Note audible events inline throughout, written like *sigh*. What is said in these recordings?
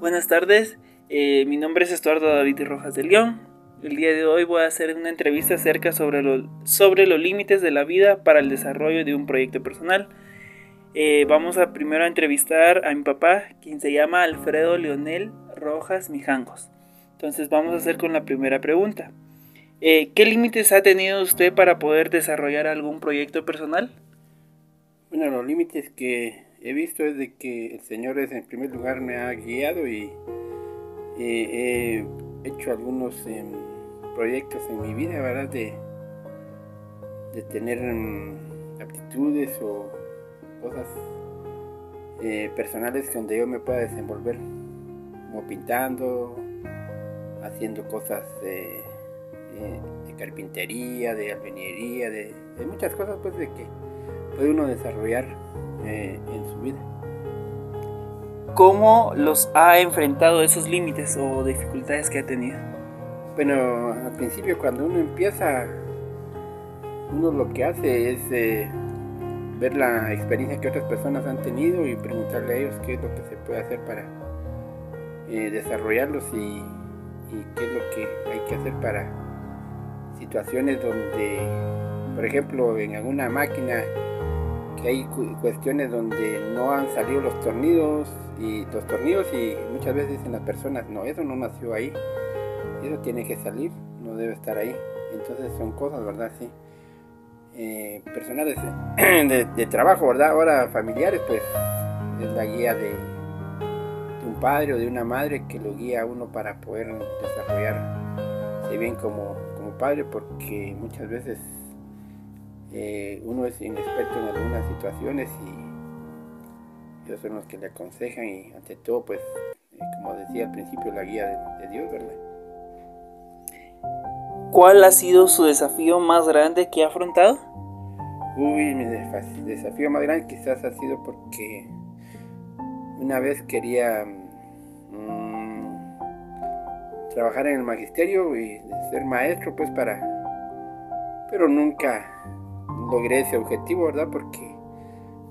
Buenas tardes, eh, mi nombre es Estuardo David Rojas de León. El día de hoy voy a hacer una entrevista acerca sobre, sobre los límites de la vida para el desarrollo de un proyecto personal. Eh, vamos a primero a entrevistar a mi papá, quien se llama Alfredo Leonel Rojas Mijangos. Entonces vamos a hacer con la primera pregunta. Eh, ¿Qué límites ha tenido usted para poder desarrollar algún proyecto personal? Bueno, los límites que he visto es de que el Señor es en primer lugar me ha guiado y he hecho algunos em, proyectos en mi vida, ¿verdad? De, de tener em, aptitudes o cosas eh, personales donde yo me pueda desenvolver, como pintando, haciendo cosas de, carpintería, de albañilería, de, muchas cosas pues de que puede uno desarrollar eh, en su vida. ¿Cómo los ha enfrentado esos límites o dificultades que ha tenido? Bueno, al principio cuando uno empieza, uno lo que hace es eh, ver la experiencia que otras personas han tenido y preguntarle a ellos qué es lo que se puede hacer para eh, desarrollarlos y, qué es lo que hay que hacer para situaciones donde, por ejemplo, en alguna máquina hay cuestiones donde no han salido los tornillos y los tornillos y muchas veces dicen las personas, no, eso no nació ahí, eso tiene que salir, no debe estar ahí. Entonces son cosas, ¿verdad? Sí. Eh, personales de, *clears throat* trabajo, ¿verdad? Ahora familiares, pues es la guía de, un padre o de una madre que lo guía a uno para poder desarrollarse bien como, como padre, porque muchas veces eh, uno es inexperto en algunas situaciones y ellos son los que le aconsejan y ante todo, pues, eh, como decía al principio, la guía de, de Dios, ¿verdad? ¿Cuál ha sido su desafío más grande que ha afrontado? Uy, mi desafío más grande quizás ha sido porque una vez quería mm, trabajar en el magisterio y ser maestro, pues para... Pero nunca ese objetivo, ¿verdad? Porque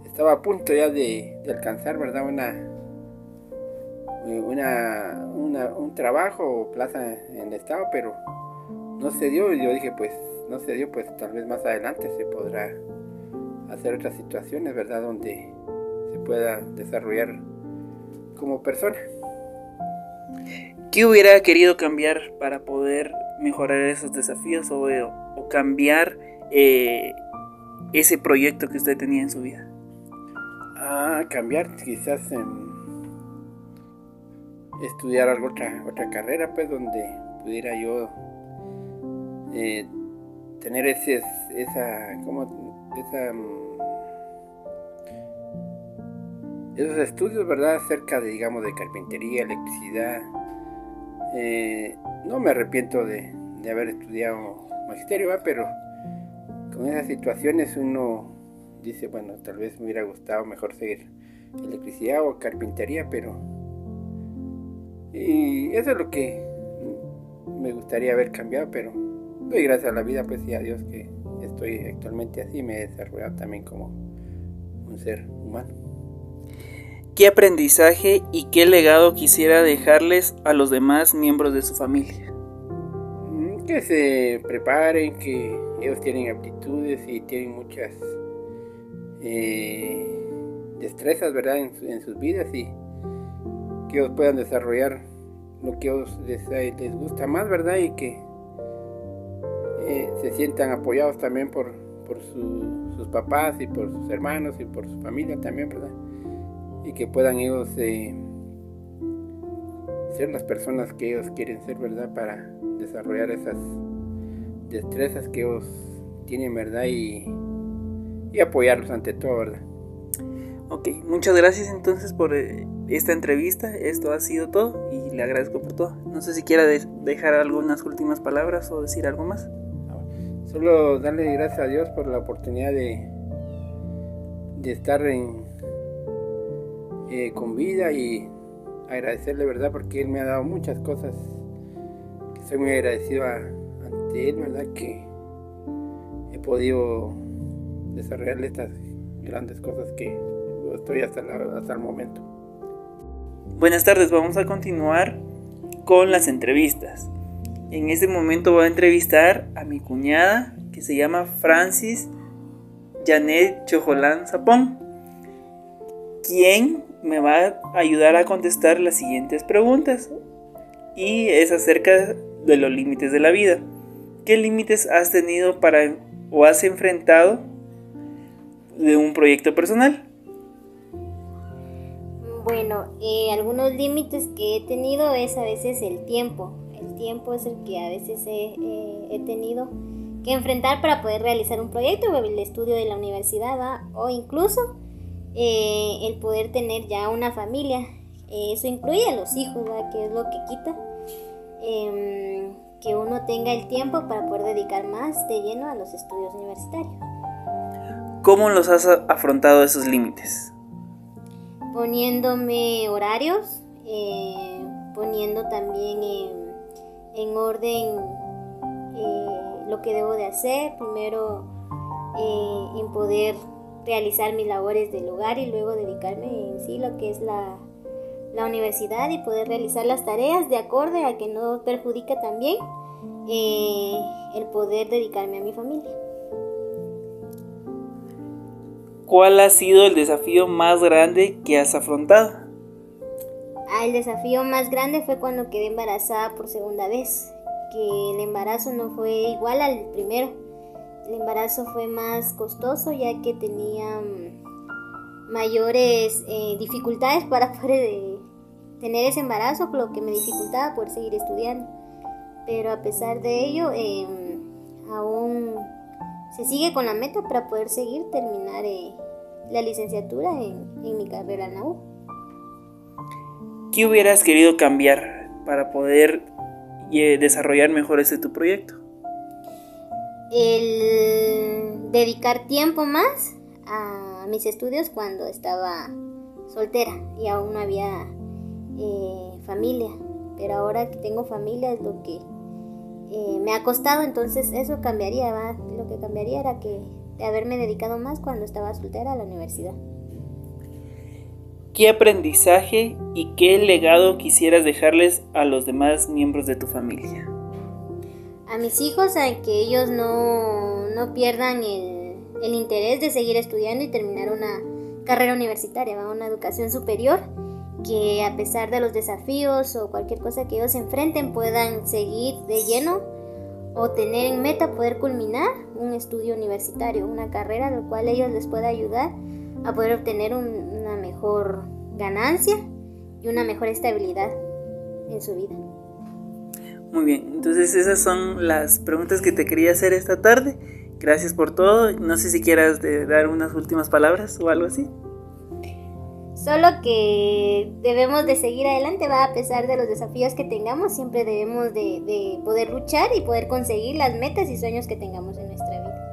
estaba a punto ya de, alcanzar, ¿verdad? Una, una, un trabajo o plaza en el estado, pero no se dio y yo dije pues no se dio pues tal vez más adelante se podrá hacer otras situaciones verdad donde se pueda desarrollar como persona ¿qué hubiera querido cambiar para poder mejorar esos desafíos o, cambiar eh, ese proyecto que usted tenía en su vida ah cambiar quizás estudiar alguna otra otra carrera pues donde pudiera yo eh, tener ese, esa, como, mm, esos estudios, ¿verdad? Acerca de, digamos, de carpintería, electricidad. Eh, no me arrepiento de, haber estudiado magisterio, pero con esas situaciones uno dice, bueno, tal vez me hubiera gustado mejor seguir electricidad o carpintería, pero... Y eso es lo que me gustaría haber cambiado, pero doy gracias a la vida, pues y a Dios que estoy actualmente así, me he desarrollado también como un ser humano. ¿Qué aprendizaje y qué legado quisiera dejarles a los demás miembros de su familia? Mm, que se preparen, que ellos tienen aptitudes y tienen muchas eh, destrezas, ¿verdad?, en, sus vidas y que ellos puedan desarrollar lo que ellos les, les gusta más, ¿verdad? Y que eh, se sientan apoyados también por, sus papás y por sus hermanos y por su familia también, ¿verdad? Y que puedan ellos eh, ser las personas que ellos quieren ser, ¿verdad? Para desarrollar esas destrezas que ellos tienen, ¿verdad? Y, y apoyarlos ante todo, ¿verdad? Ok, muchas gracias entonces por eh, esta entrevista. Esto ha sido todo y le agradezco por todo. No sé si quiera dejar algunas últimas palabras o decir algo más. Solo darle gracias a Dios por la oportunidad de, de estar en, eh, con vida y agradecerle, ¿verdad? Porque Él me ha dado muchas cosas que soy muy agradecido ante Él, ¿verdad? Que he podido desarrollarle estas grandes cosas que estoy hasta, hasta el momento. Buenas tardes, vamos a continuar con las entrevistas. En este momento voy a entrevistar a mi cuñada que se llama Francis Janet Chojolán Zapón, quien me va a ayudar a contestar las siguientes preguntas y es acerca de los límites de la vida. ¿Qué límites has tenido para o has enfrentado de un proyecto personal? Bueno, eh, algunos límites que he tenido es a veces el tiempo. El tiempo es el que a veces he, he tenido que enfrentar para poder realizar un proyecto, el estudio de la universidad o incluso eh, el poder tener ya una familia. Eh, eso incluye a los hijos, que es lo que quita. Que uno tenga el tiempo para poder dedicar más de lleno a los estudios universitarios. ¿Cómo los has afrontado esos límites? Poniéndome horarios, eh, poniendo también en, orden lo que debo de hacer, primero en poder realizar mis labores del hogar y luego dedicarme en sí lo que es la, universidad y poder realizar las tareas de acorde a que no perjudica también eh, el poder dedicarme a mi familia. ¿Cuál ha sido el desafío más grande que has afrontado? Ah, el desafío más grande fue cuando quedé embarazada por segunda vez, que el embarazo no fue igual al primero el embarazo fue más costoso ya que tenía mm, mayores eh, dificultades para *laughs* poder eh, tener ese embarazo, lo que me dificultaba poder seguir estudiando. Pero a pesar de ello, em, aún se sigue con la meta para poder seguir terminar eh, la licenciatura en, mi carrera en la U. ¿Qué hubieras querido cambiar para poder desarrollar mejor este tu proyecto? el dedicar tiempo más a mis estudios cuando estaba soltera y aún no había eh, familia. Pero ahora que tengo familia es lo que eh, me ha costado, entonces eso cambiaría. Lo que cambiaría era que de haberme dedicado más cuando estaba soltera a la universidad. ¿Qué aprendizaje y qué legado quisieras dejarles a los demás miembros de tu familia? a mis hijos a que ellos no, no pierdan el, el, interés de seguir estudiando y terminar una carrera universitaria, una educación superior, que a pesar de los desafíos o cualquier cosa que ellos enfrenten puedan seguir de lleno o tener en meta poder culminar un estudio universitario, una carrera, lo cual ellos les pueda ayudar a poder obtener una mejor ganancia y una mejor estabilidad en su vida. Muy bien, entonces esas son las preguntas que te quería hacer esta tarde. Gracias por todo. No sé si quieras dar unas últimas palabras o algo así. Solo que debemos de seguir adelante, va a pesar de los desafíos que tengamos, siempre debemos de, de poder luchar y poder conseguir las metas y sueños que tengamos en nuestra vida.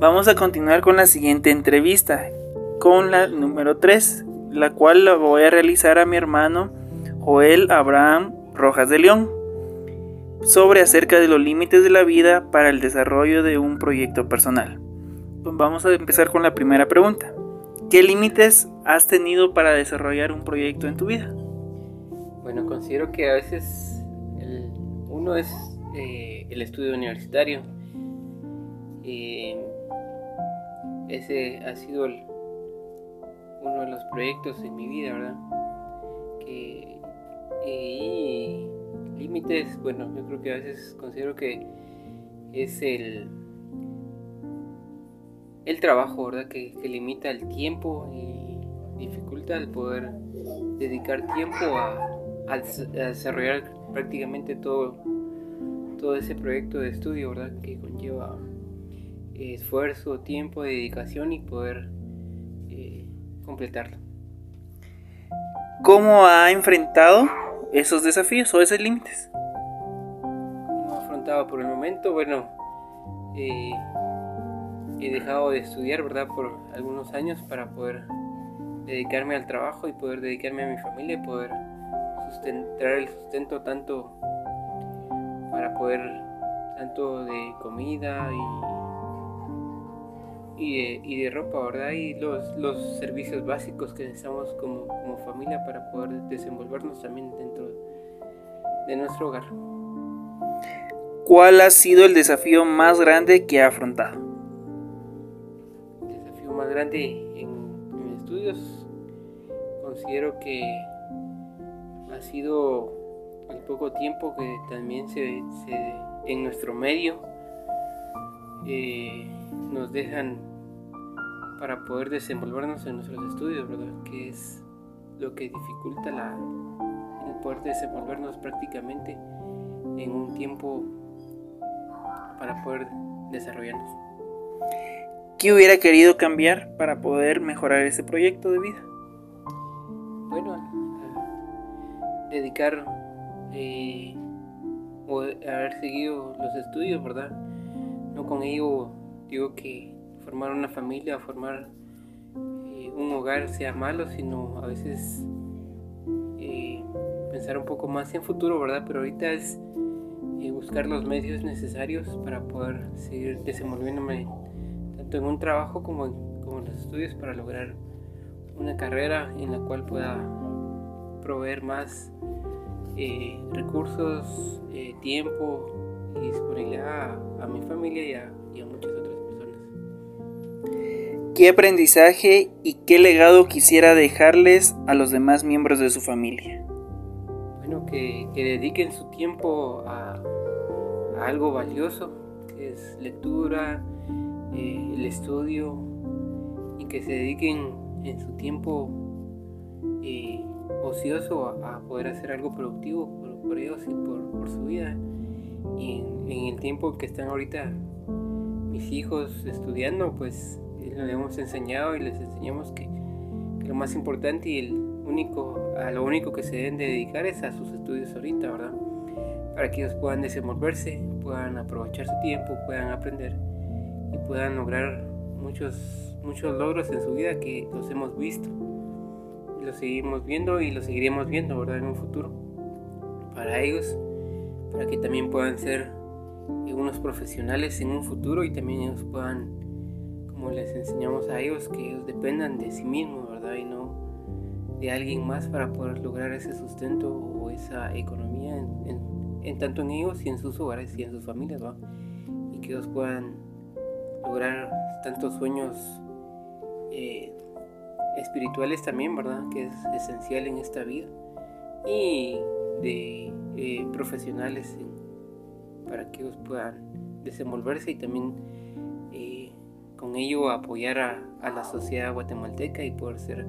Vamos a continuar con la siguiente entrevista, con la número 3, la cual la voy a realizar a mi hermano Joel Abraham Rojas de León sobre acerca de los límites de la vida para el desarrollo de un proyecto personal. Vamos a empezar con la primera pregunta. ¿Qué límites has tenido para desarrollar un proyecto en tu vida? Bueno, considero que a veces uno es eh, el estudio universitario. ese ha sido uno de los proyectos en mi vida, ¿verdad? Que y límites, bueno, yo creo que a veces considero que es el, el trabajo, ¿verdad? Que, limita el tiempo y dificulta el poder dedicar tiempo a, desarrollar prácticamente todo, todo ese proyecto de estudio, ¿verdad? Que conlleva esfuerzo, tiempo, dedicación y poder eh, completarlo. ¿Cómo ha enfrentado esos desafíos o esos límites? Afrontaba por el momento, bueno, eh, he dejado de estudiar, ¿verdad? Por algunos años para poder dedicarme al trabajo y poder dedicarme a mi familia y poder sustentar el sustento tanto para poder tanto de comida y y de, ropa, ¿verdad? Y los, los servicios básicos que necesitamos como, como familia para poder desenvolvernos también dentro de nuestro hogar. ¿Cuál ha sido el desafío más grande que ha afrontado? En, estudios considero que ha sido el poco tiempo que también se, en nuestro medio eh, nos dejan para poder desenvolvernos en nuestros estudios, ¿verdad? Que es lo que dificulta la, el poder desenvolvernos prácticamente en un tiempo para poder desarrollarnos. ¿Qué hubiera querido cambiar para poder mejorar ese proyecto de vida? Bueno, dedicar eh, o haber seguido los estudios, ¿verdad? No con ello digo que formar una familia, formar eh, un hogar sea malo, sino a veces eh, pensar un poco más en futuro, ¿verdad? Pero ahorita es eh, buscar los medios necesarios para poder seguir desenvolviéndome en un trabajo como en, como en los estudios para lograr una carrera en la cual pueda proveer más recursos, tiempo y disponibilidad a, mi familia y a, y a muchas otras ¿Qué aprendizaje y qué legado quisiera dejarles a los demás miembros de su familia? Bueno, que, dediquen su tiempo a, algo valioso, que es lectura, eh, el estudio, y que se dediquen en su tiempo eh, ocioso a, poder hacer algo productivo por, ellos y por, su vida. Y en, el tiempo que están ahorita mis hijos estudiando, pues les hemos enseñado y les enseñamos que, lo más importante y el único, a lo único que se deben de dedicar es a sus estudios ahorita, ¿verdad? Para que ellos puedan desenvolverse, puedan aprovechar su tiempo, puedan aprender y puedan lograr muchos, muchos logros en su vida que los hemos visto los seguimos viendo y los seguiremos viendo, ¿verdad? En un futuro. Para ellos, para que también puedan ser unos profesionales en un futuro y también ellos puedan como les enseñamos a ellos, que ellos dependan de sí mismos, ¿verdad? Y no de alguien más para poder lograr ese sustento o esa economía en, tanto en ellos y en sus hogares y en sus familias. Y que ellos puedan lograr tantos sueños eh, espirituales también, ¿verdad? Que es esencial en esta vida. Y de eh, profesionales para que ellos puedan desenvolverse y también con ello apoyar a, la sociedad guatemalteca y poder ser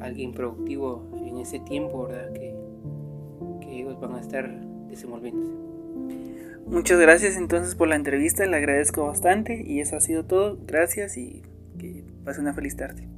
alguien productivo en ese tiempo, ¿verdad? Que ellos van a estar desenvolviéndose. Muchas gracias entonces por la entrevista, le agradezco bastante y eso ha sido todo. Gracias y que pase una feliz tarde.